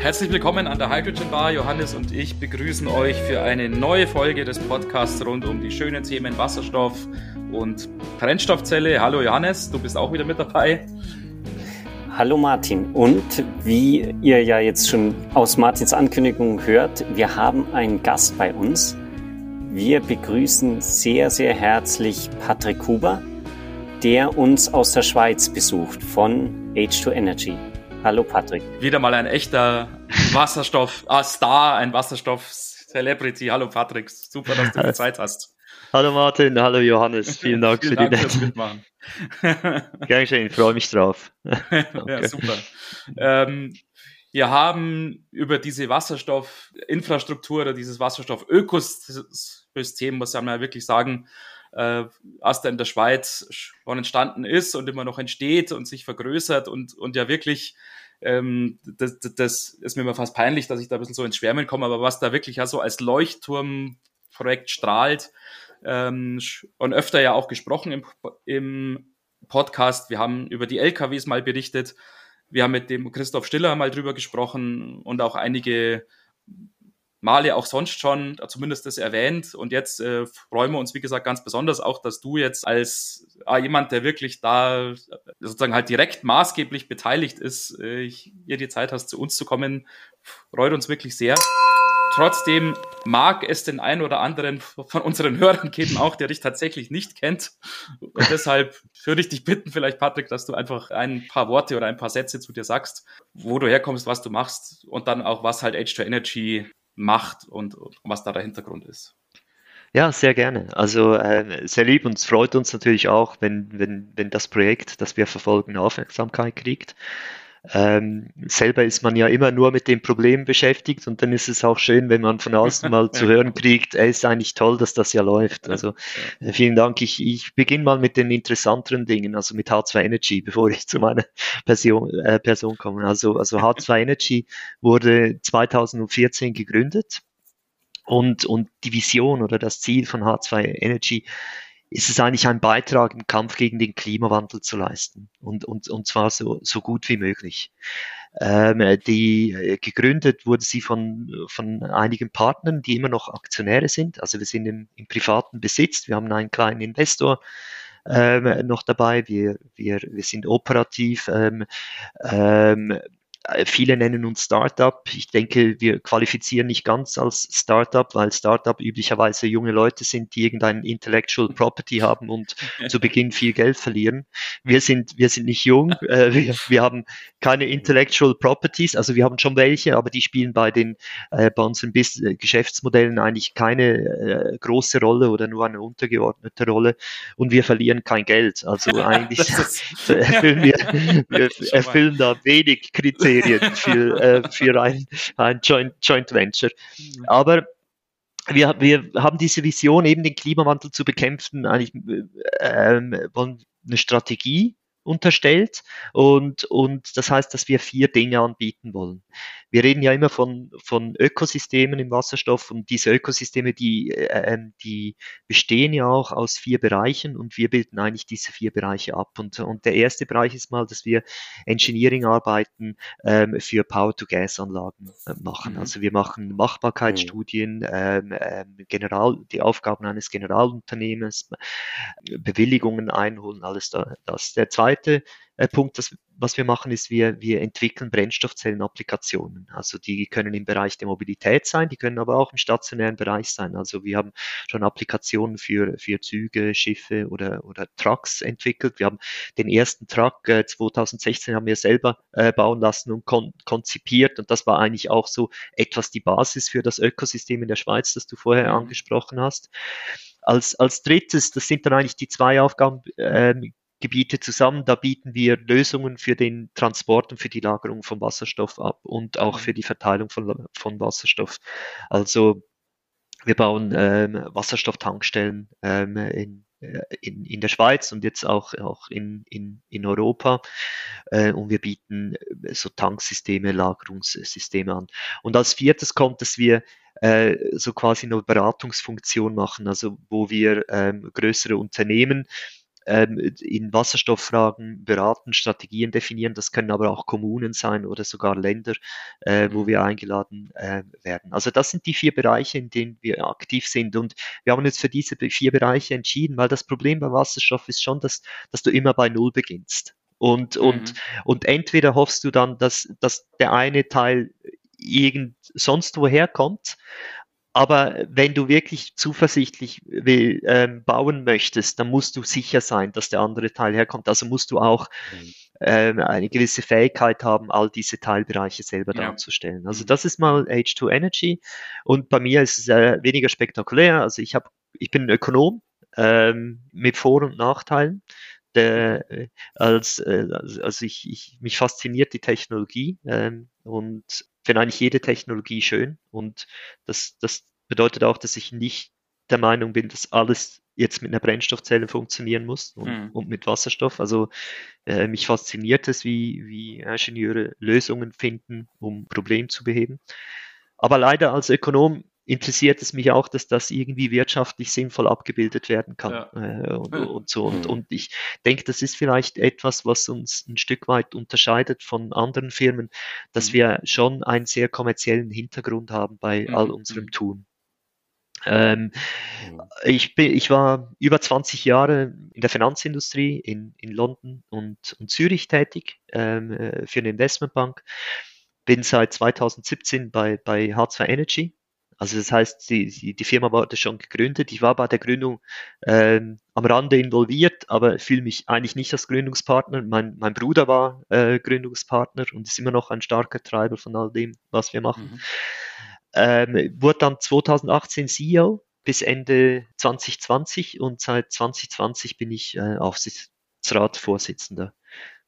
Herzlich willkommen an der Hydrogen Bar. Johannes und ich begrüßen euch für eine neue Folge des Podcasts rund um die schönen Themen Wasserstoff und Brennstoffzelle. Hallo Johannes, du bist auch wieder mit dabei. Hallo Martin. Und wie ihr ja jetzt schon aus Martins Ankündigung hört, wir haben einen Gast bei uns. Wir begrüßen sehr, sehr herzlich Patrick Huber, der uns aus der Schweiz besucht von H2 Energy. Hallo Patrick. Wieder mal ein echter Wasserstoff-Star, ein Wasserstoff-Celebrity. Hallo Patrick, super, dass du die Zeit hast. Hallo Martin, hallo Johannes, vielen Dank vielen für Dank die Dank Mitmachen. Gern geschehen, ich freue mich drauf. ja, super. Ähm, wir haben über diese Wasserstoffinfrastruktur oder dieses Wasserstoffökosystem, muss man ja wirklich sagen, äh, was da in der Schweiz schon entstanden ist und immer noch entsteht und sich vergrößert und, und ja wirklich, ähm, das, das ist mir immer fast peinlich, dass ich da ein bisschen so ins Schwärmen komme, aber was da wirklich ja so als Leuchtturmprojekt strahlt ähm, und öfter ja auch gesprochen im, im Podcast. Wir haben über die LKWs mal berichtet. Wir haben mit dem Christoph Stiller mal drüber gesprochen und auch einige Male auch sonst schon zumindest das erwähnt. Und jetzt äh, freuen wir uns, wie gesagt, ganz besonders auch, dass du jetzt als ah, jemand, der wirklich da sozusagen halt direkt maßgeblich beteiligt ist, äh, hier die Zeit hast, zu uns zu kommen. Freut uns wirklich sehr. Trotzdem mag es den einen oder anderen von unseren Hörern geben, auch der dich tatsächlich nicht kennt. Und deshalb würde ich dich bitten, vielleicht Patrick, dass du einfach ein paar Worte oder ein paar Sätze zu dir sagst, wo du herkommst, was du machst und dann auch, was halt H2 Energy macht und, was da der Hintergrund ist. Ja, sehr gerne. Also äh, sehr lieb und es freut uns natürlich auch, wenn, wenn, wenn das Projekt, das wir verfolgen, Aufmerksamkeit kriegt. Ähm, selber ist man ja immer nur mit dem Problem beschäftigt und dann ist es auch schön, wenn man von außen mal zu hören kriegt, es ist eigentlich toll, dass das ja läuft. Also äh, vielen Dank. Ich, ich beginne mal mit den interessanteren Dingen, also mit H2 Energy, bevor ich zu meiner Person, äh, Person komme. Also, also H2 Energy wurde 2014 gegründet und, und die Vision oder das Ziel von H2 Energy ist es eigentlich ein Beitrag im Kampf gegen den Klimawandel zu leisten und, und, und zwar so, so gut wie möglich. Ähm, die äh, gegründet wurde sie von, von einigen Partnern, die immer noch Aktionäre sind. Also wir sind im, im privaten Besitz. Wir haben einen kleinen Investor, ähm, noch dabei. Wir, wir, wir sind operativ. Ähm, ähm, äh, viele nennen uns Startup. Ich denke, wir qualifizieren nicht ganz als Startup, weil Startup üblicherweise junge Leute sind, die irgendein Intellectual Property haben und zu Beginn viel Geld verlieren. Wir sind, wir sind nicht jung. Äh, wir, wir haben keine Intellectual Properties, also wir haben schon welche, aber die spielen bei den, äh, bei unseren Bis Geschäftsmodellen eigentlich keine äh, große Rolle oder nur eine untergeordnete Rolle und wir verlieren kein Geld. Also eigentlich erfüllen wir, wir erfüllen da wenig Kriterien Kriterien für, äh, für ein, ein Joint, Joint Venture. Aber wir, wir haben diese Vision, eben den Klimawandel zu bekämpfen, eigentlich äh, wollen eine Strategie unterstellt und, und das heißt, dass wir vier Dinge anbieten wollen. Wir reden ja immer von, von Ökosystemen im Wasserstoff und diese Ökosysteme, die, äh, ähm, die bestehen ja auch aus vier Bereichen und wir bilden eigentlich diese vier Bereiche ab. Und, und der erste Bereich ist mal, dass wir Engineering-Arbeiten ähm, für Power-to-Gas-Anlagen äh, machen. Mhm. Also wir machen Machbarkeitsstudien, mhm. ähm, ähm, General, die Aufgaben eines Generalunternehmens, Bewilligungen einholen, alles da, das. Der zweite äh, Punkt, das, was wir machen, ist, wir, wir entwickeln Brennstoffzellenapplikationen. Also die können im Bereich der Mobilität sein, die können aber auch im stationären Bereich sein. Also wir haben schon Applikationen für, für Züge, Schiffe oder, oder Trucks entwickelt. Wir haben den ersten Truck äh, 2016 haben wir selber äh, bauen lassen und kon konzipiert und das war eigentlich auch so etwas die Basis für das Ökosystem in der Schweiz, das du vorher mhm. angesprochen hast. Als, als drittes, das sind dann eigentlich die zwei Aufgaben, äh, Gebiete zusammen. Da bieten wir Lösungen für den Transport und für die Lagerung von Wasserstoff ab und auch mhm. für die Verteilung von, von Wasserstoff. Also wir bauen ähm, Wasserstofftankstellen ähm, in, äh, in, in der Schweiz und jetzt auch, auch in, in, in Europa. Äh, und wir bieten äh, so Tanksysteme, Lagerungssysteme an. Und als viertes kommt, dass wir äh, so quasi eine Beratungsfunktion machen, also wo wir ähm, größere Unternehmen in Wasserstofffragen beraten, Strategien definieren. Das können aber auch Kommunen sein oder sogar Länder, äh, wo mhm. wir eingeladen äh, werden. Also das sind die vier Bereiche, in denen wir aktiv sind. Und wir haben uns für diese vier Bereiche entschieden, weil das Problem bei Wasserstoff ist schon, dass, dass du immer bei Null beginnst. Und, mhm. und, und entweder hoffst du dann, dass, dass der eine Teil irgend sonst woher kommt aber wenn du wirklich zuversichtlich will, ähm, bauen möchtest, dann musst du sicher sein, dass der andere Teil herkommt. Also musst du auch mhm. ähm, eine gewisse Fähigkeit haben, all diese Teilbereiche selber ja. darzustellen. Also mhm. das ist mal H2 Energy. Und bei mir ist es äh, weniger spektakulär. Also ich habe, ich bin ein Ökonom ähm, mit Vor- und Nachteilen. Der, äh, als, äh, also ich, ich, mich fasziniert die Technologie ähm, und finde eigentlich jede Technologie schön und das, das bedeutet auch, dass ich nicht der Meinung bin, dass alles jetzt mit einer Brennstoffzelle funktionieren muss und, mhm. und mit Wasserstoff. Also äh, mich fasziniert es, wie, wie Ingenieure Lösungen finden, um Probleme zu beheben. Aber leider als Ökonom interessiert es mich auch, dass das irgendwie wirtschaftlich sinnvoll abgebildet werden kann ja. äh, und, und, so. Und, mhm. und ich denke, das ist vielleicht etwas, was uns ein Stück weit unterscheidet von anderen Firmen, dass mhm. wir schon einen sehr kommerziellen Hintergrund haben bei mhm. all unserem mhm. Tun. Ähm, ich, bin, ich war über 20 Jahre in der Finanzindustrie in, in London und, und Zürich tätig ähm, äh, für eine Investmentbank. Bin seit 2017 bei, bei H2 Energy also das heißt, die, die Firma wurde schon gegründet. Ich war bei der Gründung ähm, am Rande involviert, aber fühle mich eigentlich nicht als Gründungspartner. Mein, mein Bruder war äh, Gründungspartner und ist immer noch ein starker Treiber von all dem, was wir machen. Mhm. Ähm, wurde dann 2018 CEO bis Ende 2020 und seit 2020 bin ich äh, Aufsichtsratsvorsitzender.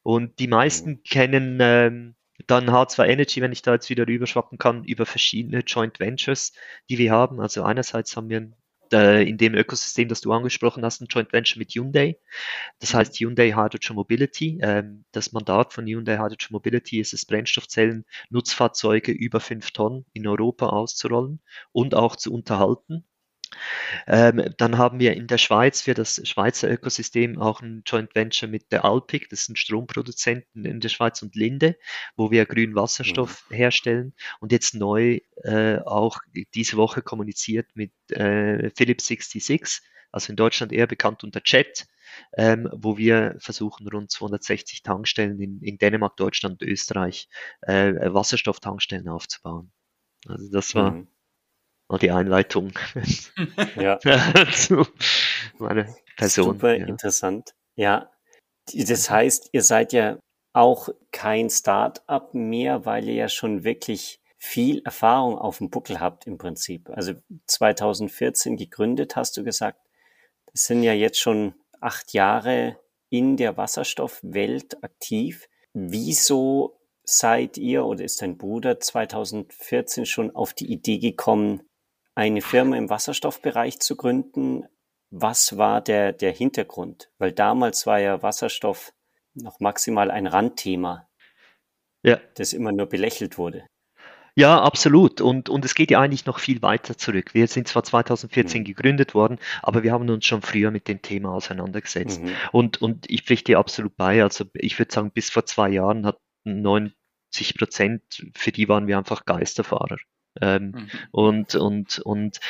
Und die meisten mhm. kennen ähm, dann H2 Energy, wenn ich da jetzt wieder rüberschwappen kann, über verschiedene Joint Ventures, die wir haben. Also einerseits haben wir äh, in dem Ökosystem, das du angesprochen hast, ein Joint Venture mit Hyundai. Das mhm. heißt Hyundai Hydrogen Mobility. Ähm, das Mandat von Hyundai Hydrogen Mobility ist es, Brennstoffzellen, Nutzfahrzeuge über fünf Tonnen in Europa auszurollen und auch zu unterhalten. Ähm, dann haben wir in der Schweiz für das Schweizer Ökosystem auch ein Joint Venture mit der Alpic, das ein Stromproduzenten in der Schweiz und Linde, wo wir grünen Wasserstoff mhm. herstellen und jetzt neu äh, auch diese Woche kommuniziert mit äh, Philips 66, also in Deutschland eher bekannt unter Jet, ähm, wo wir versuchen, rund 260 Tankstellen in, in Dänemark, Deutschland und Österreich äh, Wasserstofftankstellen aufzubauen. Also das war mhm mal die Einleitung ja. zu meiner Person. Super ja. interessant. Ja, das heißt, ihr seid ja auch kein Start-up mehr, weil ihr ja schon wirklich viel Erfahrung auf dem Buckel habt im Prinzip. Also 2014 gegründet, hast du gesagt. Das sind ja jetzt schon acht Jahre in der Wasserstoffwelt aktiv. Wieso seid ihr oder ist dein Bruder 2014 schon auf die Idee gekommen, eine Firma im Wasserstoffbereich zu gründen. Was war der, der Hintergrund? Weil damals war ja Wasserstoff noch maximal ein Randthema, ja. das immer nur belächelt wurde. Ja, absolut. Und, und es geht ja eigentlich noch viel weiter zurück. Wir sind zwar 2014 mhm. gegründet worden, aber wir haben uns schon früher mit dem Thema auseinandergesetzt. Mhm. Und, und ich pflichte dir absolut bei. Also ich würde sagen, bis vor zwei Jahren hat 90 Prozent, für die waren wir einfach Geisterfahrer. Ähm, mhm. Und, und, und,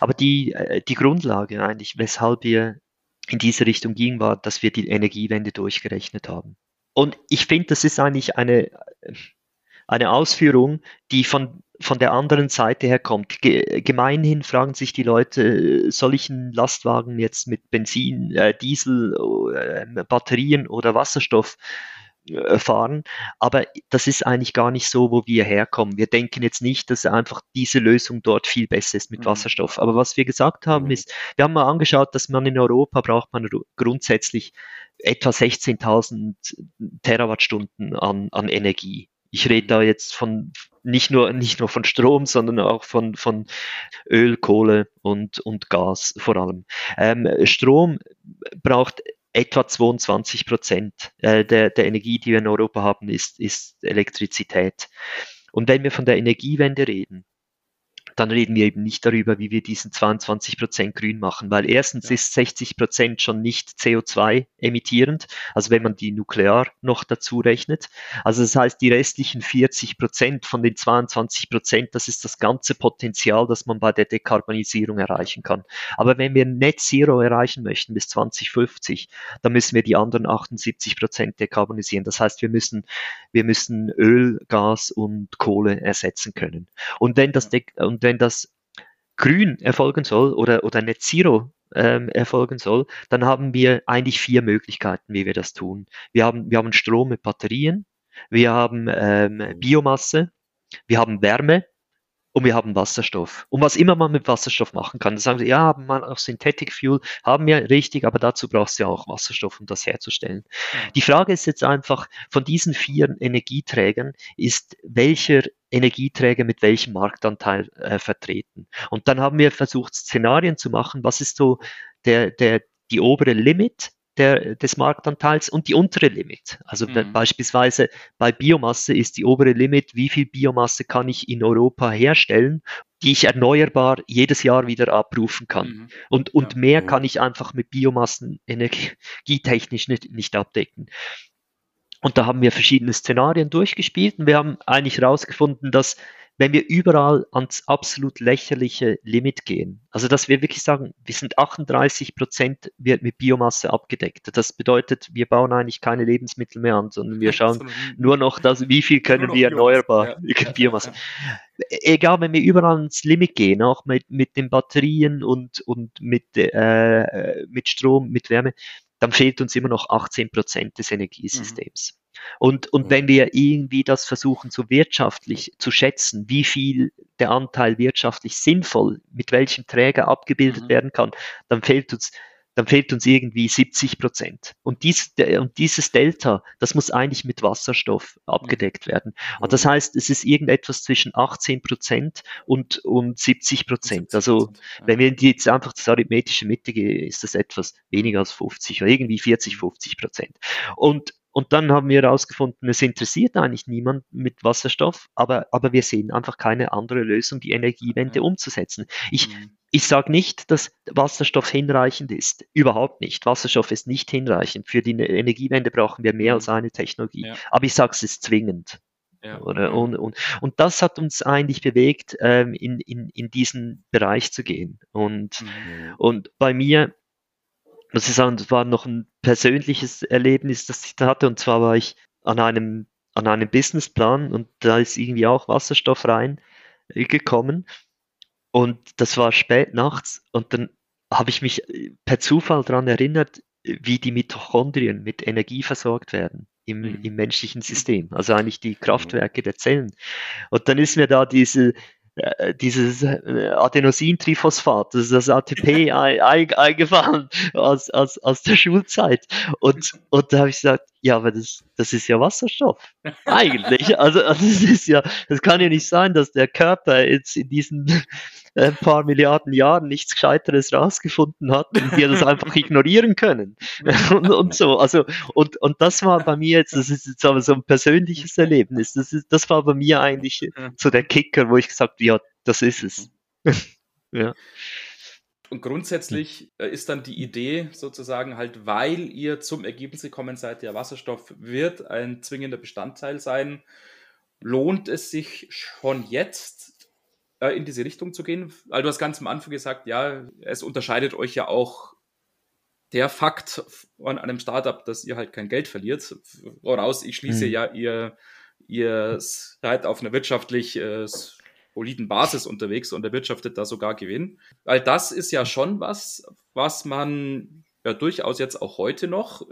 aber die, äh, die Grundlage eigentlich, weshalb wir in diese Richtung gingen, war, dass wir die Energiewende durchgerechnet haben. Und ich finde, das ist eigentlich eine, eine Ausführung, die von, von der anderen Seite her kommt. Ge gemeinhin fragen sich die Leute, soll ich einen Lastwagen jetzt mit Benzin, äh, Diesel, äh, Batterien oder Wasserstoff fahren. Aber das ist eigentlich gar nicht so, wo wir herkommen. Wir denken jetzt nicht, dass einfach diese Lösung dort viel besser ist mit mhm. Wasserstoff. Aber was wir gesagt haben, mhm. ist, wir haben mal angeschaut, dass man in Europa braucht man grundsätzlich etwa 16.000 Terawattstunden an, an Energie. Ich rede da jetzt von nicht nur, nicht nur von Strom, sondern auch von, von Öl, Kohle und, und Gas vor allem. Ähm, Strom braucht etwa 22 Prozent äh, der, der Energie, die wir in Europa haben, ist, ist Elektrizität. Und wenn wir von der Energiewende reden, dann reden wir eben nicht darüber, wie wir diesen 22 Prozent grün machen, weil erstens ja. ist 60 Prozent schon nicht CO2 emittierend, also wenn man die Nuklear noch dazu rechnet. Also das heißt, die restlichen 40 Prozent von den 22 Prozent, das ist das ganze Potenzial, das man bei der Dekarbonisierung erreichen kann. Aber wenn wir Net Zero erreichen möchten bis 2050, dann müssen wir die anderen 78 Prozent dekarbonisieren. Das heißt, wir müssen, wir müssen Öl, Gas und Kohle ersetzen können. Und wenn das, und wenn das grün erfolgen soll oder, oder Net Zero ähm, erfolgen soll, dann haben wir eigentlich vier Möglichkeiten, wie wir das tun. Wir haben, wir haben Strom mit Batterien, wir haben ähm, Biomasse, wir haben Wärme und wir haben Wasserstoff. Und was immer man mit Wasserstoff machen kann, dann sagen sie, ja, man auch Synthetic Fuel haben wir richtig, aber dazu brauchst du ja auch Wasserstoff, um das herzustellen. Die Frage ist jetzt einfach, von diesen vier Energieträgern ist welcher Energieträger mit welchem Marktanteil äh, vertreten. Und dann haben wir versucht, Szenarien zu machen, was ist so der, der, die obere Limit der, des Marktanteils und die untere Limit. Also mhm. beispielsweise bei Biomasse ist die obere Limit, wie viel Biomasse kann ich in Europa herstellen, die ich erneuerbar jedes Jahr wieder abrufen kann. Mhm. Und, und ja. mehr mhm. kann ich einfach mit Biomassen energietechnisch nicht, nicht abdecken. Und da haben wir verschiedene Szenarien durchgespielt und wir haben eigentlich herausgefunden, dass wenn wir überall ans absolut lächerliche Limit gehen, also dass wir wirklich sagen, wir sind 38 Prozent wird mit Biomasse abgedeckt. Das bedeutet, wir bauen eigentlich keine Lebensmittel mehr an, sondern wir schauen nur noch, dass, wie viel können wir erneuerbar ja. Biomasse. Egal, wenn wir überall ans Limit gehen, auch mit, mit den Batterien und, und mit, äh, mit Strom, mit Wärme, dann fehlt uns immer noch 18 Prozent des Energiesystems. Mhm. Und, und wenn wir irgendwie das versuchen, so wirtschaftlich zu schätzen, wie viel der Anteil wirtschaftlich sinnvoll mit welchem Träger abgebildet mhm. werden kann, dann fehlt uns dann fehlt uns irgendwie 70 Prozent. Und, dies, und dieses Delta, das muss eigentlich mit Wasserstoff abgedeckt werden. Und das mhm. heißt, es ist irgendetwas zwischen 18 Prozent und, und 70 Prozent. Also wenn wir jetzt einfach das arithmetische Mitte gehen, ist das etwas weniger als 50 oder irgendwie 40, 50 Prozent. Und und dann haben wir herausgefunden, es interessiert eigentlich niemand mit Wasserstoff, aber, aber wir sehen einfach keine andere Lösung, die Energiewende mhm. umzusetzen. Ich, mhm. Ich sage nicht, dass Wasserstoff hinreichend ist. Überhaupt nicht. Wasserstoff ist nicht hinreichend. Für die Energiewende brauchen wir mehr als mhm. eine Technologie. Ja. Aber ich sage, es ist zwingend. Ja. Und, und, und das hat uns eigentlich bewegt, ähm, in, in, in diesen Bereich zu gehen. Und, mhm. und bei mir muss ich sagen, das war noch ein persönliches Erlebnis, das ich da hatte. Und zwar war ich an einem, an einem Businessplan und da ist irgendwie auch Wasserstoff reingekommen. Und das war spät nachts und dann habe ich mich per Zufall daran erinnert, wie die Mitochondrien mit Energie versorgt werden im, mhm. im menschlichen System, also eigentlich die Kraftwerke der Zellen. Und dann ist mir da diese, äh, dieses äh, Adenosintriphosphat, das ist das ATP eingefallen aus, aus, aus der Schulzeit. Und, und da habe ich gesagt, ja, aber das, das ist ja Wasserstoff. Eigentlich. Also, also das ist ja, das kann ja nicht sein, dass der Körper jetzt in diesen ein paar Milliarden Jahren nichts Gescheiteres rausgefunden hat und wir das einfach ignorieren können. und, und so. Also, und, und das war bei mir jetzt, das ist jetzt aber so ein persönliches Erlebnis. Das ist, das war bei mir eigentlich so der Kicker, wo ich gesagt habe, ja, das ist es. ja. Und grundsätzlich äh, ist dann die Idee sozusagen halt, weil ihr zum Ergebnis gekommen seid, der Wasserstoff wird ein zwingender Bestandteil sein, lohnt es sich schon jetzt äh, in diese Richtung zu gehen? Weil du hast ganz am Anfang gesagt, ja, es unterscheidet euch ja auch der Fakt an einem Startup, dass ihr halt kein Geld verliert. Woraus ich schließe, mhm. ja, ihr, ihr seid auf einer wirtschaftlich äh, soliden Basis unterwegs und erwirtschaftet da sogar Gewinn. Weil das ist ja schon was, was man ja durchaus jetzt auch heute noch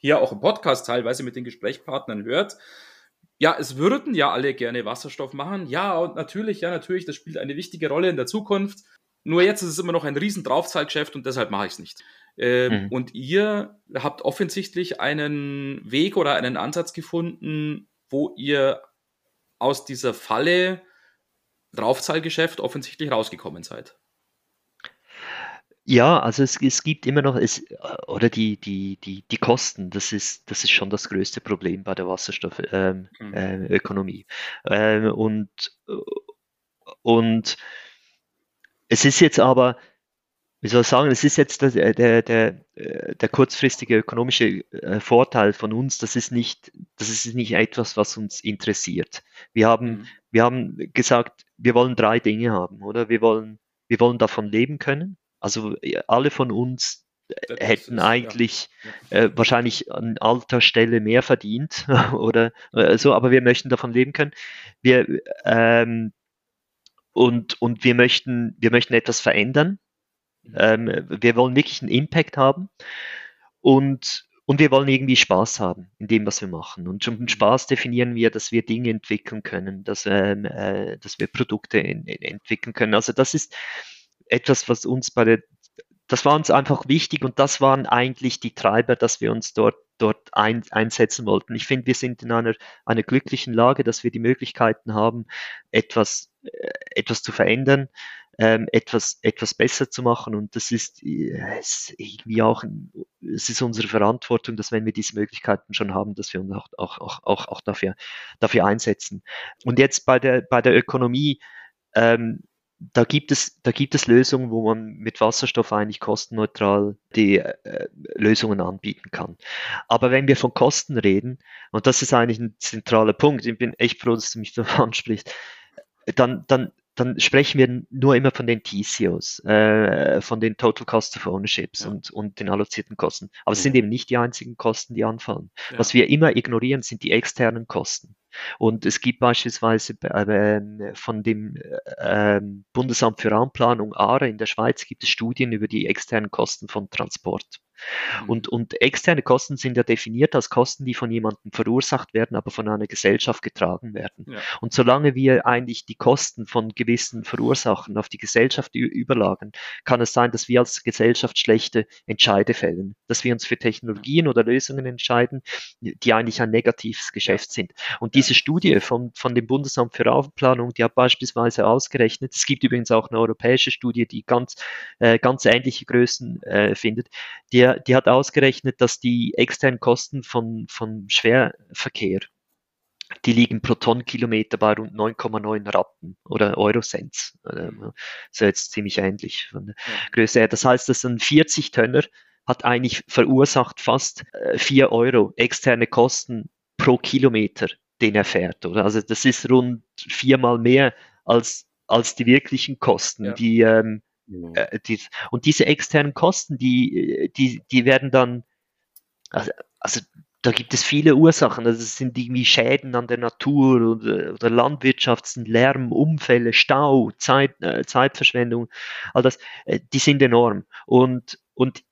hier auch im Podcast teilweise mit den Gesprächspartnern hört, ja, es würden ja alle gerne Wasserstoff machen. Ja, und natürlich, ja, natürlich, das spielt eine wichtige Rolle in der Zukunft. Nur jetzt ist es immer noch ein riesen Draufzahlgeschäft und deshalb mache ich es nicht. Ähm, mhm. Und ihr habt offensichtlich einen Weg oder einen Ansatz gefunden, wo ihr aus dieser Falle Draufzahlgeschäft offensichtlich rausgekommen seid. Ja, also es, es gibt immer noch, es, oder die, die, die, die Kosten, das ist, das ist schon das größte Problem bei der Wasserstoffökonomie. Ähm, mhm. äh, ähm, und, und es ist jetzt aber, wie soll ich sagen, es ist jetzt der, der, der, der kurzfristige ökonomische äh, Vorteil von uns, das ist nicht, das ist nicht etwas, was uns interessiert. Wir haben, mhm. wir haben gesagt, wir wollen drei Dinge haben, oder? Wir wollen, wir wollen davon leben können. Also alle von uns das hätten ist, eigentlich ja. äh, wahrscheinlich an alter Stelle mehr verdient oder äh, so, aber wir möchten davon leben können. Wir ähm, und, und wir möchten, wir möchten etwas verändern. Mhm. Ähm, wir wollen wirklich einen Impact haben und, und wir wollen irgendwie Spaß haben in dem, was wir machen. Und schon mit Spaß definieren wir, dass wir Dinge entwickeln können, dass, ähm, äh, dass wir Produkte in, in entwickeln können. Also das ist etwas, was uns bei der das war uns einfach wichtig und das waren eigentlich die Treiber, dass wir uns dort, dort ein, einsetzen wollten. Ich finde, wir sind in einer, einer glücklichen Lage, dass wir die Möglichkeiten haben, etwas, äh, etwas zu verändern, ähm, etwas, etwas besser zu machen. Und das ist, äh, ist irgendwie auch, es ist unsere Verantwortung, dass wenn wir diese Möglichkeiten schon haben, dass wir uns auch, auch, auch, auch, auch dafür, dafür einsetzen. Und jetzt bei der, bei der Ökonomie, ähm, da gibt es, da gibt es Lösungen, wo man mit Wasserstoff eigentlich kostenneutral die äh, Lösungen anbieten kann. Aber wenn wir von Kosten reden, und das ist eigentlich ein zentraler Punkt, ich bin echt froh, dass du mich da ansprichst, dann, dann, dann sprechen wir nur immer von den TCOs, äh, von den Total Cost of Ownerships ja. und, und den allozierten Kosten. Aber es sind eben nicht die einzigen Kosten, die anfallen. Ja. Was wir immer ignorieren, sind die externen Kosten. Und es gibt beispielsweise äh, von dem äh, Bundesamt für Raumplanung ARE in der Schweiz gibt es Studien über die externen Kosten von Transport. Mhm. Und, und externe Kosten sind ja definiert als Kosten, die von jemandem verursacht werden, aber von einer Gesellschaft getragen werden. Ja. Und solange wir eigentlich die Kosten von gewissen Verursachen auf die Gesellschaft überlagern, kann es sein, dass wir als Gesellschaft schlechte Entscheide fällen, dass wir uns für Technologien oder Lösungen entscheiden, die eigentlich ein negatives Geschäft sind. Und diese Studie von, von dem Bundesamt für Raumplanung, die hat beispielsweise ausgerechnet, es gibt übrigens auch eine europäische Studie, die ganz, äh, ganz ähnliche Größen äh, findet, die der, die hat ausgerechnet, dass die externen Kosten von, von Schwerverkehr, die liegen pro Tonnenkilometer bei rund 9,9 Rappen oder Eurocents. Also jetzt ziemlich ähnlich von der Größe her. Das heißt, dass ein 40-Tönner hat eigentlich verursacht fast 4 äh, Euro externe Kosten pro Kilometer, den er fährt. Oder? Also das ist rund viermal mehr als, als die wirklichen Kosten, ja. die, ähm, äh, die, und diese externen Kosten, die, die, die werden dann, also, also da gibt es viele Ursachen. Also es sind irgendwie Schäden an der Natur oder, oder Landwirtschaft, sind Lärm, Unfälle, Stau, Zeit, äh, Zeitverschwendung, all das, äh, die sind enorm. Und, und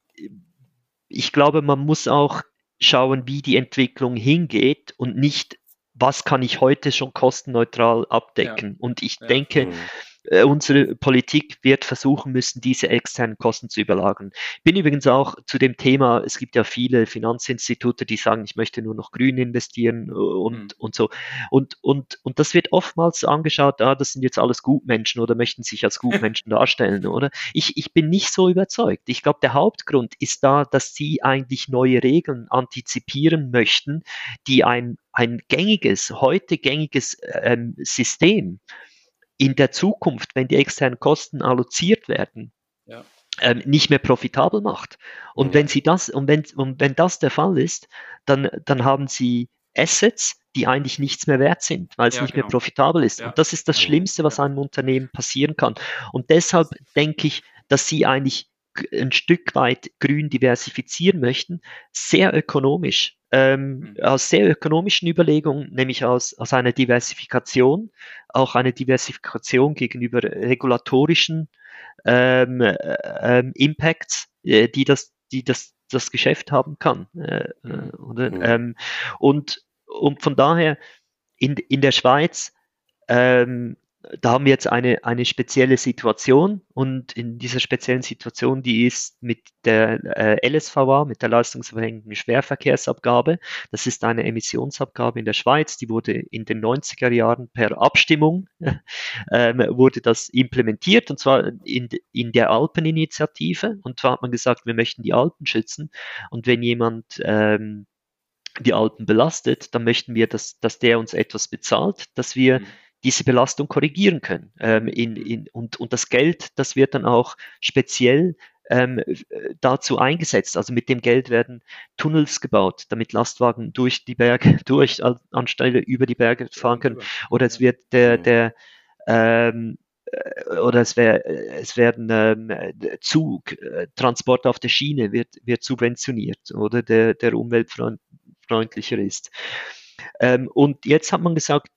ich glaube, man muss auch schauen, wie die Entwicklung hingeht und nicht, was kann ich heute schon kostenneutral abdecken. Ja. Und ich ja. denke, mhm äh, unsere Politik wird versuchen müssen, diese externen Kosten zu überlagern. Ich bin übrigens auch zu dem Thema, es gibt ja viele Finanzinstitute, die sagen, ich möchte nur noch grün investieren und, mhm. und so. Und, und, und das wird oftmals angeschaut, ah, das sind jetzt alles Gutmenschen oder möchten sich als Gutmenschen darstellen, oder? Ich, ich bin nicht so überzeugt. Ich glaube, der Hauptgrund ist da, dass sie eigentlich neue Regeln antizipieren möchten, die ein, ein gängiges, heute gängiges ähm, System in der Zukunft, wenn die externen Kosten alloziert werden, ja. ähm, nicht mehr profitabel macht. Und ja. wenn sie das, und wenn, und wenn das der Fall ist, dann, dann haben sie Assets, die eigentlich nichts mehr wert sind, weil es ja, nicht genau. mehr profitabel ist. Und das ist das Schlimmste, was einem Unternehmen passieren kann. Und deshalb denke ich, dass sie eigentlich ein Stück weit grün diversifizieren möchten, sehr ökonomisch, ähm, mhm. aus sehr ökonomischen Überlegungen, nämlich aus, aus einer Diversifikation, auch eine Diversifikation gegenüber regulatorischen ähm, äh, Impacts, äh, die das, die das, das Geschäft haben kann. Äh, äh oder, mhm. ähm, und, und von daher in, in der Schweiz ähm, da haben wir jetzt eine, eine spezielle Situation und in dieser speziellen Situation, die ist mit der äh, LSVA, mit der leistungsabhängigen Schwerverkehrsabgabe. Das ist eine Emissionsabgabe in der Schweiz, die wurde in den 90er Jahren per Abstimmung ähm, wurde das implementiert und zwar in, in der Alpeninitiative. Und zwar hat man gesagt, wir möchten die Alpen schützen. Und wenn jemand ähm, die Alpen belastet, dann möchten wir, dass, dass der uns etwas bezahlt, dass wir mhm diese Belastung korrigieren können. Ähm, in, in, und, und das Geld, das wird dann auch speziell ähm, dazu eingesetzt. Also mit dem Geld werden Tunnels gebaut, damit Lastwagen durch die Berge durch, anstelle über die Berge fahren können. Oder es wird der, mhm. der ähm, äh, oder es, wär, es werden ähm, Zug, äh, Transport auf der Schiene wird, wird subventioniert oder der, der umweltfreundlicher ist. Ähm, und jetzt hat man gesagt,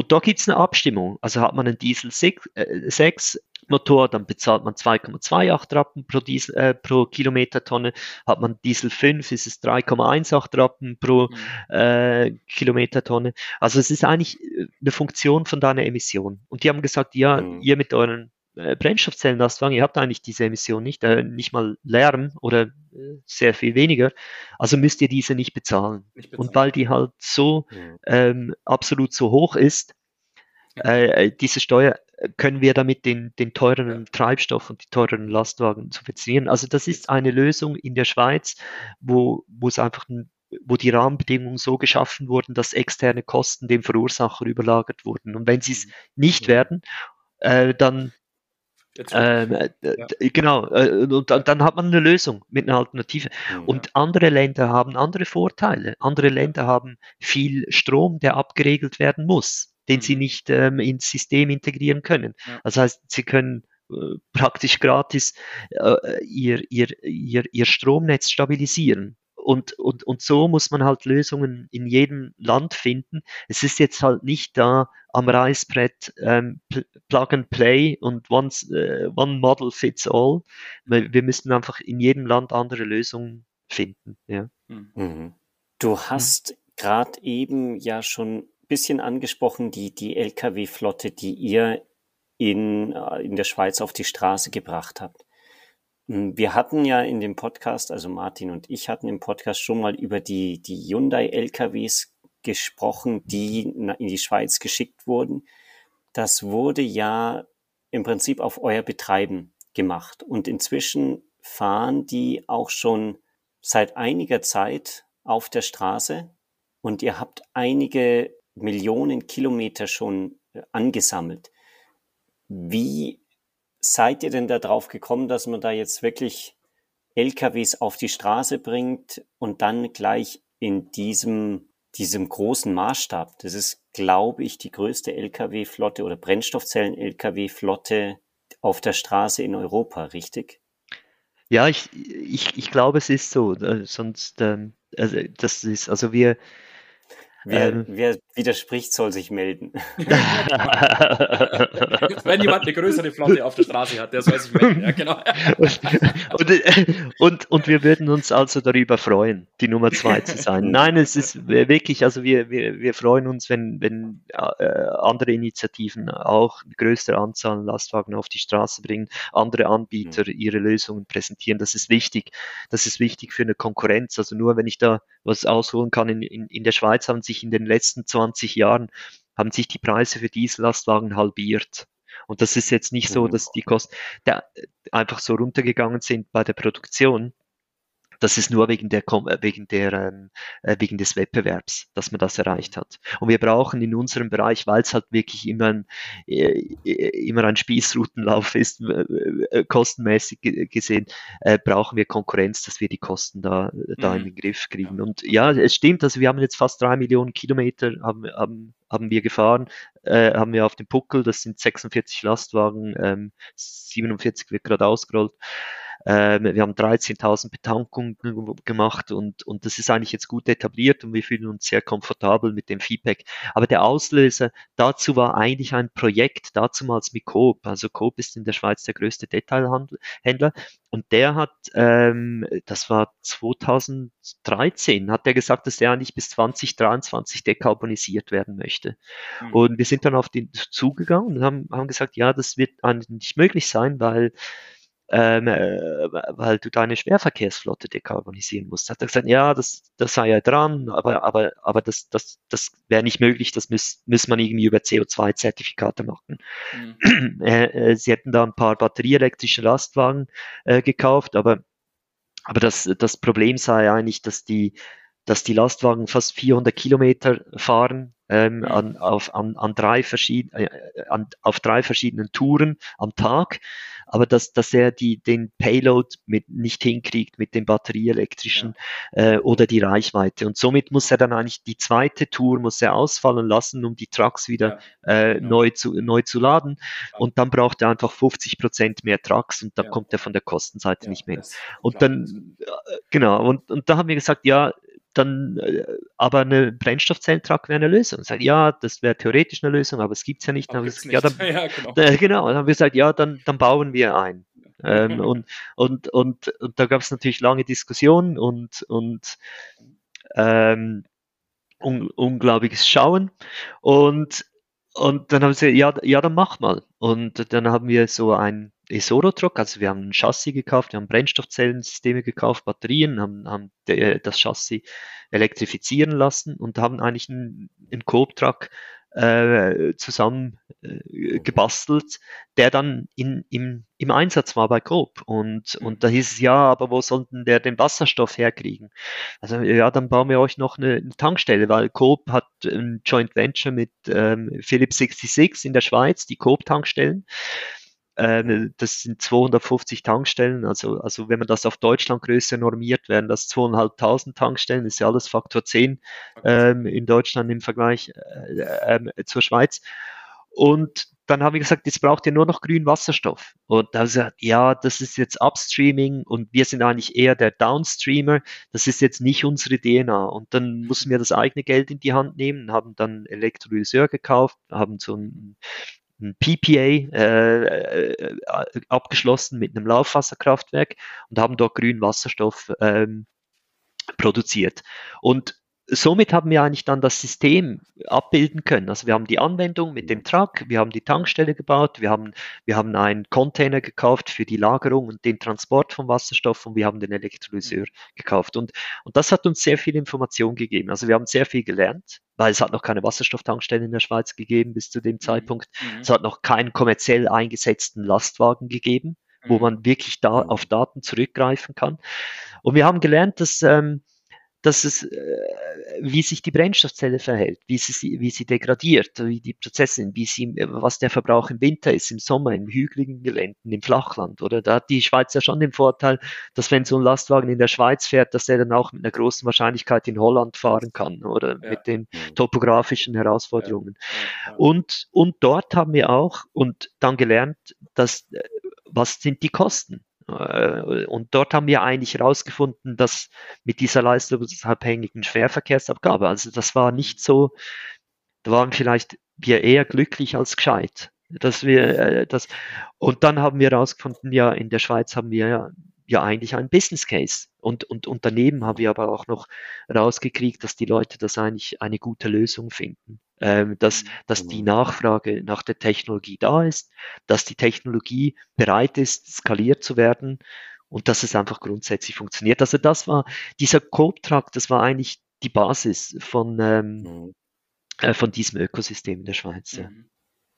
und, da gibt es eine Abstimmung. Also hat man einen Diesel 6, äh, 6 Motor, dann bezahlt man 2,28 Rappen pro, Diesel, äh, pro Kilometertonne. Hat man Diesel 5, ist es 3,18 Rappen pro mhm. äh, Kilometertonne. Also es ist eigentlich äh, eine Funktion von deiner Emission. Und die haben gesagt, ja, mhm. ihr mit euren äh, Brennstoffzellenlastwagen, ihr habt eigentlich diese Emission nicht, äh, nicht mal Lärm oder äh, sehr viel weniger, also müsst ihr diese nicht bezahlen. Nicht bezahlen. Und weil die halt so mhm. ähm, absolut so hoch ist, äh, diese Steuer können wir damit den, den teureren Treibstoff und die teureren Lastwagen subventionieren. Also das ist eine Lösung in der Schweiz, wo, wo es einfach wo die Rahmenbedingungen so geschaffen wurden, dass externe Kosten dem Verursacher überlagert wurden. Und wenn sie es mhm. nicht werden, äh, dann ähm, äh, ja. Genau, äh, und dann, dann, hat man eine Lösung mit einer Alternative. Ja. Und andere Länder haben andere Vorteile. Andere Länder haben viel Strom, der abgeregelt werden muss den sie mhm. nicht ähm, ins System integrieren können. Ja. Das heißt, sie können äh, praktisch gratis äh, ihr, ihr, ihr, ihr Stromnetz stabilisieren. Und, und, und so muss man halt Lösungen in jedem Land finden. Es ist jetzt halt nicht da am Reißbrett ähm, Plug and Play und one, äh, one Model fits all. Wir müssen einfach in jedem Land andere Lösungen finden. Ja. Mhm. Du hast mhm. gerade eben ja schon bisschen angesprochen, die, die Lkw-Flotte, die ihr in, äh, in der Schweiz auf die Straße gebracht habt. Hm, wir hatten ja in dem Podcast, also Martin und ich hatten im Podcast schon mal über die, die Hyundai LKWs gesprochen, die in die Schweiz geschickt wurden. Das wurde ja im Prinzip auf euer Betreiben gemacht. Und inzwischen fahren die auch schon seit einiger Zeit auf der Straße und ihr habt einige Millionen Kilometer schon äh, angesammelt. Wie seid ihr denn da drauf gekommen, dass man da jetzt wirklich LKWs auf die Straße bringt und dann gleich in diesem, diesem großen Maßstab? Das ist, glaube ich, die größte LKW-Flotte oder Brennstoffzellen-LKW-Flotte auf der Straße in Europa, richtig? Ja, ich, ich, ich glaube, es ist so. Äh, sonst, ähm, also das ist, also wir, Wer, ähm, wer, widerspricht, soll sich melden. Wenn jemand eine größere Flotte auf der Straße hat, der soll sich melden. Ja, genau. und, und, und, wir würden uns also darüber freuen, die Nummer zwei zu sein. Nein, es ist wirklich, also wir, wir, wir freuen uns, wenn, wenn äh, andere Initiativen auch eine größere Anzahl an Lastwagen auf die Straße bringen, andere Anbieter mhm. ihre Lösungen präsentieren. Das ist wichtig. Das ist wichtig für eine Konkurrenz. Also nur wenn ich da was ausholen kann, in, in, in der Schweiz haben sich in den letzten 20 Jahren haben sich die Preise für Diesellastwagen halbiert. Und das ist jetzt nicht so, mhm. dass die Kosten einfach so runtergegangen sind bei der Produktion, das ist nur wegen der, wegen der, ähm, äh, wegen des Wettbewerbs, dass man das erreicht hat. Und wir brauchen in unserem Bereich, weil es halt wirklich immer ein, äh, immer ein Spießrutenlauf ist, äh, kostenmäßig gesehen, äh, brauchen wir Konkurrenz, dass wir die Kosten da, da mhm. in den Griff kriegen. Und ja, es stimmt, also wir haben jetzt fast drei Millionen Kilometer, haben, haben, haben wir gefahren, äh, haben wir auf dem Puckel, das sind 46 Lastwagen, ähm, 47 wird gerade ausgerollt. Ähm, wir haben 13.000 Betankungen gemacht und, und das ist eigentlich jetzt gut etabliert und wir fühlen uns sehr komfortabel mit dem Feedback. Aber der Auslöser dazu war eigentlich ein Projekt, dazumals mit Coop. Also Coop ist in der Schweiz der größte Detailhändler und der hat, ähm, das war 2013, hat er gesagt, dass er eigentlich bis 2023 dekarbonisiert werden möchte. Mhm. Und wir sind dann auf den zugegangen und haben, haben gesagt, ja, das wird eigentlich nicht möglich sein, weil ähm, äh, weil du deine Schwerverkehrsflotte dekarbonisieren musst. Hat er gesagt, ja, das, das sei ja dran, aber, aber, aber das, das, das wäre nicht möglich, das muss man irgendwie über CO2-Zertifikate machen. Mhm. Äh, äh, sie hätten da ein paar batterieelektrische Lastwagen äh, gekauft, aber, aber das, das Problem sei eigentlich, dass die, dass die Lastwagen fast 400 Kilometer fahren ähm, an, auf, an, an drei verschieden, äh, an, auf drei verschiedenen Touren am Tag aber dass, dass er die, den Payload mit, nicht hinkriegt mit dem batterieelektrischen ja. äh, oder die Reichweite. Und somit muss er dann eigentlich die zweite Tour muss er ausfallen lassen, um die Trucks wieder ja. äh, genau. neu, zu, neu zu laden. Und dann braucht er einfach 50 Prozent mehr Trucks und da ja. kommt er von der Kostenseite nicht mehr. Und dann, äh, genau, und, und da haben wir gesagt, ja, dann äh, aber eine Brennstoffzellentruck wäre eine Lösung. Sagt, ja, das wäre theoretisch eine Lösung, aber es gibt es ja nicht. Dann gesagt, nicht. Ja, dann, ja, genau. Äh, genau. Dann haben wir gesagt, ja, dann, dann bauen wir ein. ähm, und, und, und, und da gab es natürlich lange Diskussionen und, und ähm, un, unglaubliches Schauen. Und, und dann haben sie, ja, ja, dann mach mal. Und dann haben wir so ein Esoro-Truck, also wir haben ein Chassis gekauft, wir haben Brennstoffzellensysteme gekauft, Batterien, haben, haben das Chassis elektrifizieren lassen und haben eigentlich einen, einen Coop-Truck äh, zusammen äh, gebastelt, der dann in, im, im Einsatz war bei Coop. Und, und da hieß es, ja, aber wo soll denn der den Wasserstoff herkriegen? Also ja, dann bauen wir euch noch eine, eine Tankstelle, weil Coop hat ein Joint Venture mit ähm, Philips 66 in der Schweiz, die Coop-Tankstellen. Ähm, das sind 250 Tankstellen. Also, also wenn man das auf Deutschlandgröße normiert, wären das 2.500 Tankstellen. Das ist ja alles Faktor 10 ähm, in Deutschland im Vergleich äh, äh, zur Schweiz. Und dann haben wir gesagt, jetzt braucht ihr nur noch grünen Wasserstoff. Und da haben sie gesagt, ja, das ist jetzt Upstreaming und wir sind eigentlich eher der Downstreamer. Das ist jetzt nicht unsere DNA. Und dann mussten wir das eigene Geld in die Hand nehmen, haben dann Elektrolyseur gekauft, haben so ein ein PPA äh, äh, abgeschlossen mit einem Laufwasserkraftwerk und haben dort grünen Wasserstoff ähm, produziert. Und somit haben wir eigentlich dann das System abbilden können. Also wir haben die Anwendung mit dem Truck, wir haben die Tankstelle gebaut, wir haben, wir haben einen Container gekauft für die Lagerung und den Transport von Wasserstoff und wir haben den Elektrolyseur gekauft. Und, und das hat uns sehr viel Information gegeben. Also wir haben sehr viel gelernt, weil es hat noch keine Wasserstofftankstelle in der Schweiz gegeben bis zu dem mhm. Zeitpunkt. Mhm. Es hat noch keinen kommerziell eingesetzten Lastwagen gegeben, wo mhm. man wirklich da auf Daten zurückgreifen kann. Und wir haben gelernt, dass ähm, dass es, äh, wie sich die Brennstoffzelle verhält, wie sie, wie sie degradiert, wie die Prozesse sind, wie sie, was der Verbrauch im Winter ist, im Sommer, im hügeligen Geländen, im Flachland, oder? Da hat die Schweiz ja schon den Vorteil, dass wenn so ein Lastwagen in der Schweiz fährt, dass der dann auch mit einer großen Wahrscheinlichkeit in Holland fahren kann, oder? Ja. Mit den mhm. topografischen Herausforderungen. Ja. Ja. Und, und dort haben wir auch, und dann gelernt, dass, äh, was sind die Kosten? Äh, und dort haben wir eigentlich herausgefunden, dass mit dieser leistungsabhängigen Schwerverkehrsabgabe, also das war nicht so, da waren vielleicht wir eher glücklich als gescheit, dass wir äh, das, und dann haben wir herausgefunden, ja, in der Schweiz haben wir ja ja eigentlich ein Business Case. Und, und, und daneben haben wir aber auch noch rausgekriegt, dass die Leute das eigentlich eine gute Lösung finden. Ähm, dass, dass die genau. Nachfrage nach der Technologie da ist, dass die Technologie bereit ist, skaliert zu werden und dass es einfach grundsätzlich funktioniert. Also das war, dieser Code-Track, das war eigentlich die Basis von, ähm, mhm. äh, von diesem Ökosystem in der Schweiz. Mhm.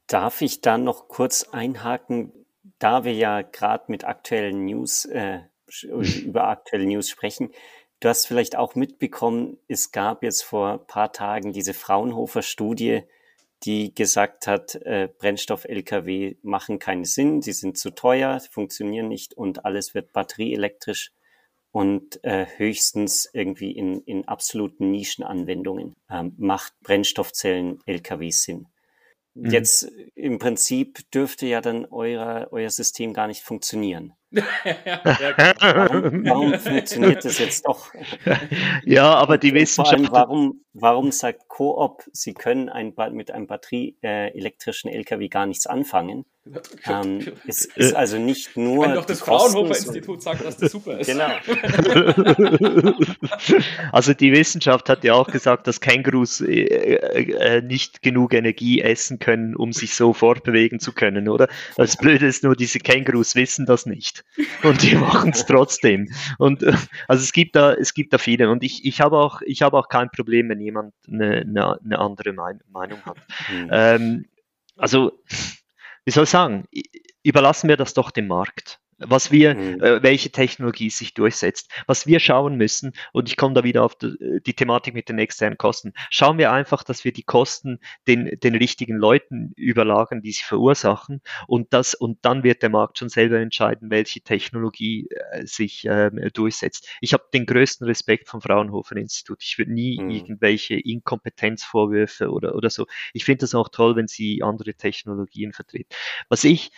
Darf ich dann noch kurz einhaken? Da wir ja gerade mit aktuellen News, äh, über aktuelle News sprechen, du hast vielleicht auch mitbekommen, es gab jetzt vor ein paar Tagen diese Fraunhofer Studie, die gesagt hat, äh, Brennstoff-Lkw machen keinen Sinn, sie sind zu teuer, funktionieren nicht und alles wird batterieelektrisch und äh, höchstens irgendwie in, in absoluten Nischenanwendungen ähm, macht Brennstoffzellen-Lkw Sinn. Mhm. Jetzt im Prinzip dürfte ja dann euer, euer System gar nicht funktionieren. warum, warum, funktioniert das jetzt doch? Ja, aber die Wissenschaft. warum, warum sagt Coop, sie können ein, mit einem batterieelektrischen äh, LKW gar nichts anfangen? Ähm, es ist also nicht nur. Wenn doch das Fraunhofer-Institut sagt, dass das super ist. Genau. also die Wissenschaft hat ja auch gesagt, dass Kängurus äh, äh, nicht genug Energie essen können, um sich so fortbewegen zu können, oder? Das Blöde ist nur, diese Kängurus wissen das nicht. Und die machen es trotzdem. Und äh, also es gibt da, es gibt da viele. Und ich, ich habe auch, ich habe auch kein Problem, wenn jemand eine, eine, eine andere Meinung hat. Mhm. Ähm, also wie soll ich sagen, überlassen wir das doch dem Markt. Was wir, mhm. äh, welche Technologie sich durchsetzt. Was wir schauen müssen, und ich komme da wieder auf die, die, Thematik mit den externen Kosten, schauen wir einfach, dass wir die Kosten den, den richtigen Leuten überlagern, die sie verursachen, und das, und dann wird der Markt schon selber entscheiden, welche Technologie äh, sich äh, durchsetzt. Ich habe den größten Respekt vom Fraunhofer Institut. Ich würde nie mhm. irgendwelche Inkompetenzvorwürfe oder, oder so. Ich finde das auch toll, wenn sie andere Technologien vertreten. Was ich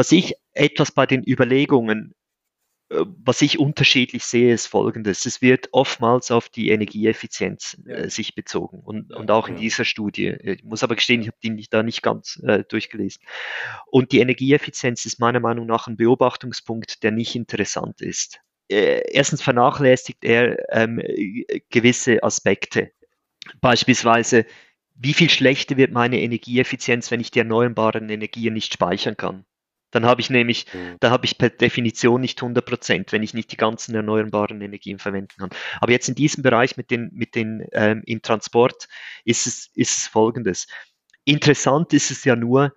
was ich etwas bei den Überlegungen, äh, was ich unterschiedlich sehe, ist folgendes. Es wird oftmals auf die Energieeffizienz äh, sich bezogen und, ja, und auch in dieser Studie. Ich muss aber gestehen, ich habe die nicht, da nicht ganz äh, durchgelesen. Und die Energieeffizienz ist meiner Meinung nach ein Beobachtungspunkt, der nicht interessant ist. Äh, erstens vernachlässigt er ähm, gewisse Aspekte. Beispielsweise, wie viel schlechter wird meine Energieeffizienz, wenn ich die erneuerbaren Energien nicht speichern kann? Dann habe ich nämlich, mhm. da habe ich per Definition nicht 100 Prozent, wenn ich nicht die ganzen erneuerbaren Energien verwenden kann. Aber jetzt in diesem Bereich mit den, mit den ähm, im Transport ist es, ist es folgendes. Interessant ist es ja nur,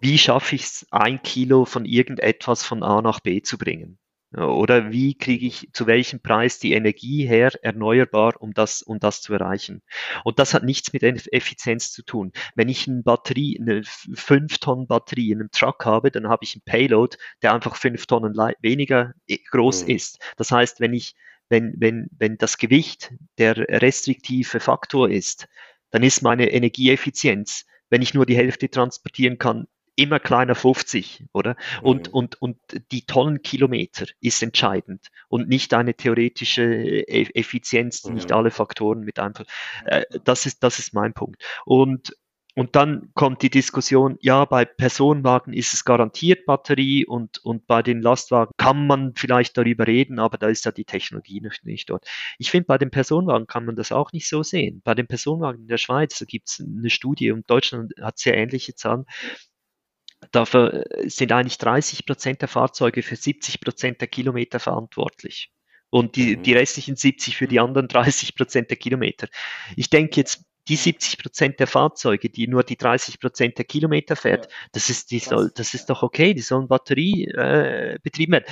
wie schaffe ich es, ein Kilo von irgendetwas von A nach B zu bringen? Oder wie kriege ich zu welchem Preis die Energie her, erneuerbar, um das, um das zu erreichen? Und das hat nichts mit Effizienz zu tun. Wenn ich eine Batterie, eine 5 Tonnen Batterie in einem Truck habe, dann habe ich einen Payload, der einfach 5 Tonnen weniger äh, groß mhm. ist. Das heißt, wenn ich, wenn, wenn, wenn das Gewicht der restriktive Faktor ist, dann ist meine Energieeffizienz, wenn ich nur die Hälfte transportieren kann, immer kleiner 50, oder? Und, mhm. und, und die Tonnenkilometer ist entscheidend und nicht eine theoretische e-, Effizienz, die mhm. nicht alle Faktoren mit einfach. Äh, das ist, das ist mein Punkt. Und, und dann kommt die Diskussion, ja, bei Personenwagen ist es garantiert Batterie und, und bei den Lastwagen kann man vielleicht darüber reden, aber da ist ja die Technologie nicht, nicht dort. Ich finde, bei den Personenwagen kann man das auch nicht so sehen. Bei den Personenwagen in der Schweiz, da gibt es eine Studie und Deutschland hat sehr ähnliche Zahlen, Dafür sind eigentlich 30 Prozent der Fahrzeuge für 70 Prozent der Kilometer verantwortlich. Und die, mhm. die restlichen 70 für die anderen 30 Prozent der Kilometer. Ich denke jetzt, die 70 Prozent der Fahrzeuge, die nur die 30 Prozent der Kilometer fährt, das ist, die soll, das ist doch okay, die sollen Batterie äh, betrieben werden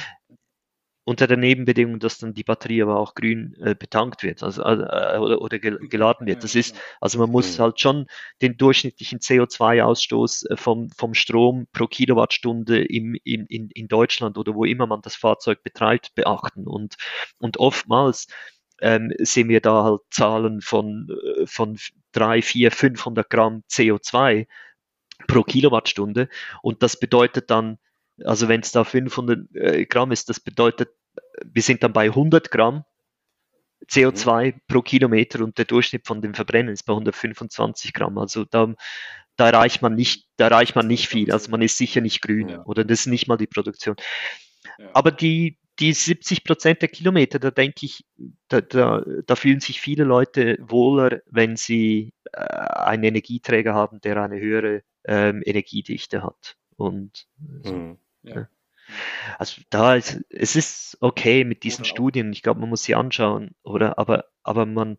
unter der Nebenbedingung, dass dann die Batterie aber auch grün äh, betankt wird also, äh, oder, oder geladen wird. Das ist, also man muss halt schon den durchschnittlichen CO2-Ausstoß äh, vom, vom Strom pro Kilowattstunde im, im, in, in Deutschland oder wo immer man das Fahrzeug betreibt, beachten. Und, und oftmals ähm, sehen wir da halt Zahlen von, äh, von 3, 4, 500 Gramm CO2 pro Kilowattstunde. Und das bedeutet dann, also wenn es da 500 äh, Gramm ist, das bedeutet wir sind dann bei 100 Gramm CO2 mhm. pro Kilometer und der Durchschnitt von dem Verbrennen ist bei 125 Gramm. Also da, da erreicht man nicht, da erreicht man nicht viel. Also man ist sicher nicht grün ja. oder das ist nicht mal die Produktion. Ja. Aber die, die 70 Prozent der Kilometer, da denke ich, da, da, da, fühlen sich viele Leute wohler, wenn sie äh, einen Energieträger haben, der eine höhere ähm, Energiedichte hat. Und so, mhm. Ja. Also da ist, es ist okay mit diesen genau. Studien. Ich glaube, man muss sie anschauen, oder? Aber, aber man,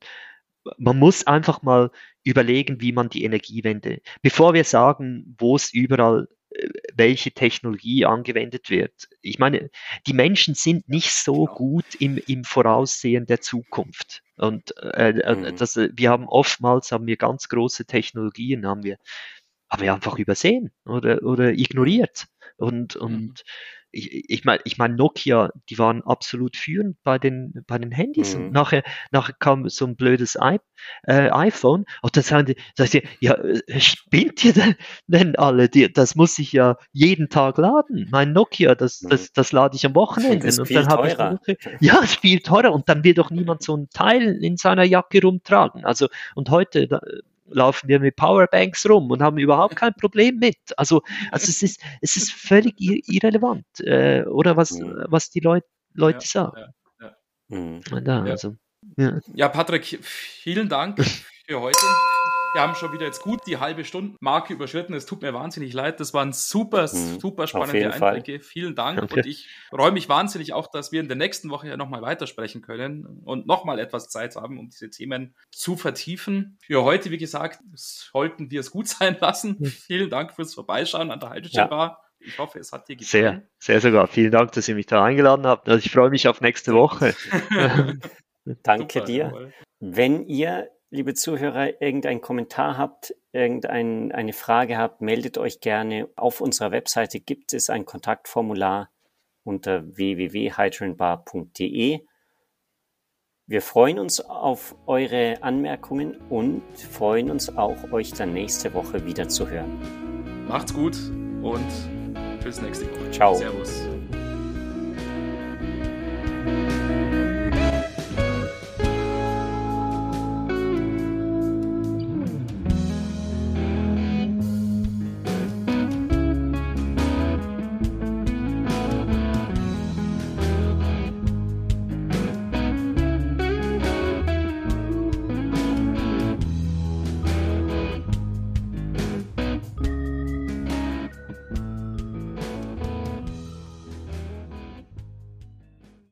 man muss einfach mal überlegen, wie man die Energiewende, bevor wir sagen, wo es überall äh, welche Technologie angewendet wird. Ich meine, die Menschen sind nicht so genau. gut im, im Voraussehen der Zukunft. Und äh, äh mhm. das, wir haben oftmals haben wir ganz große Technologien, haben wir, haben wir einfach übersehen oder, oder ignoriert. Und, und mhm ich, ich meine, ich mein, Nokia, die waren absolut führend bei den, bei den Handys. Mhm. Und nachher, nachher kam so ein blödes I, äh, iPhone. Und dann sagen die, sagt ihr, ja, äh, spinnt ihr denn, denn alle? Die, das muss ich ja jeden Tag laden. Mein Nokia, das, mhm. das, das lade ich am Wochenende. Das ist viel und dann teurer. Ich, ja, es ist viel teurer. Und dann will doch niemand so ein Teil in seiner Jacke rumtragen. Also, und heute, da, laufen wir mit Powerbanks rum und haben überhaupt kein Problem mit. Also, also es ist, es ist völlig irrelevant, äh, oder was, mhm. was die Leut, Leute ja, sagen. Ja, ja. Mhm. Da, also, ja. Patrick, vielen Dank für heute. Wir haben schon wieder jetzt gut die halbe Stunde Marke überschritten. Es tut mir wahnsinnig leid. Das waren super, mhm. super spannende Einblicke. Fall. Vielen Dank. Okay. Und ich freue mich wahnsinnig auch, dass wir in der nächsten Woche ja nochmal weitersprechen können und nochmal etwas Zeit haben, um diese Themen zu vertiefen. Für heute, wie gesagt, sollten wir es gut sein lassen. Mhm. Vielen Dank fürs Vorbeischauen an der Hydrogen ja. Bar. Ich hoffe, es hat dir gefallen. Sehr, sehr sogar. Vielen Dank, dass ihr mich da eingeladen habt. Also ich freue mich auf nächste Woche. Danke Super, dir. Jawohl. Wenn ihr, liebe Zuhörer, irgendeinen Kommentar habt, irgendeine Frage habt, meldet euch gerne. Auf unserer Webseite gibt es ein Kontaktformular unter www.hydrogenbar.de. Wir freuen uns auf eure Anmerkungen und freuen uns auch, euch dann nächste Woche wieder zu hören. Macht's gut und bis nächste Woche. Ciao. Servus.